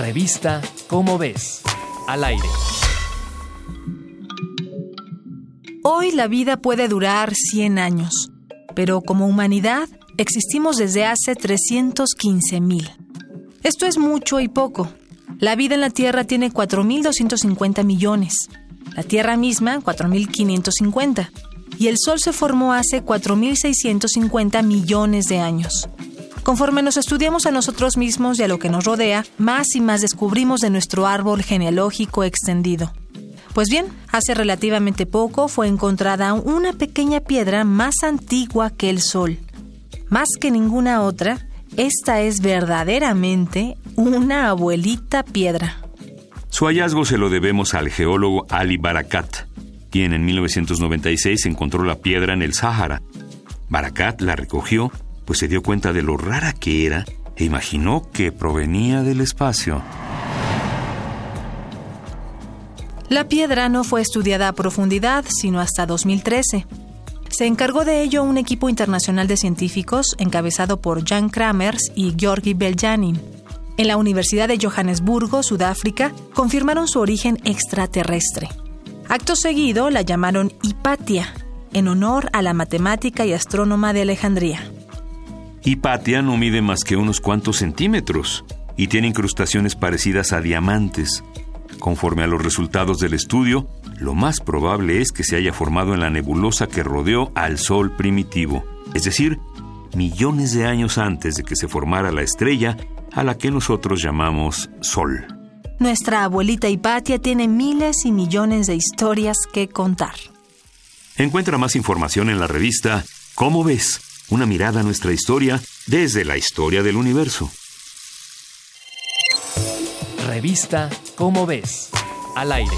Revista Cómo ves. Al aire. Hoy la vida puede durar 100 años, pero como humanidad existimos desde hace 315 mil. Esto es mucho y poco. La vida en la Tierra tiene 4.250 millones, la Tierra misma 4.550, y el Sol se formó hace 4.650 millones de años. Conforme nos estudiamos a nosotros mismos y a lo que nos rodea, más y más descubrimos de nuestro árbol genealógico extendido. Pues bien, hace relativamente poco fue encontrada una pequeña piedra más antigua que el Sol. Más que ninguna otra, esta es verdaderamente una abuelita piedra. Su hallazgo se lo debemos al geólogo Ali Barakat, quien en 1996 encontró la piedra en el Sáhara. Barakat la recogió pues se dio cuenta de lo rara que era e imaginó que provenía del espacio. La piedra no fue estudiada a profundidad sino hasta 2013. Se encargó de ello un equipo internacional de científicos encabezado por Jan Kramers y Georgi Beljanin. En la Universidad de Johannesburgo, Sudáfrica, confirmaron su origen extraterrestre. Acto seguido la llamaron Hipatia, en honor a la matemática y astrónoma de Alejandría. Hipatia no mide más que unos cuantos centímetros y tiene incrustaciones parecidas a diamantes. Conforme a los resultados del estudio, lo más probable es que se haya formado en la nebulosa que rodeó al Sol primitivo, es decir, millones de años antes de que se formara la estrella a la que nosotros llamamos Sol. Nuestra abuelita Hipatia tiene miles y millones de historias que contar. Encuentra más información en la revista ¿Cómo ves? Una mirada a nuestra historia desde la historia del universo. Revista Cómo ves. Al aire.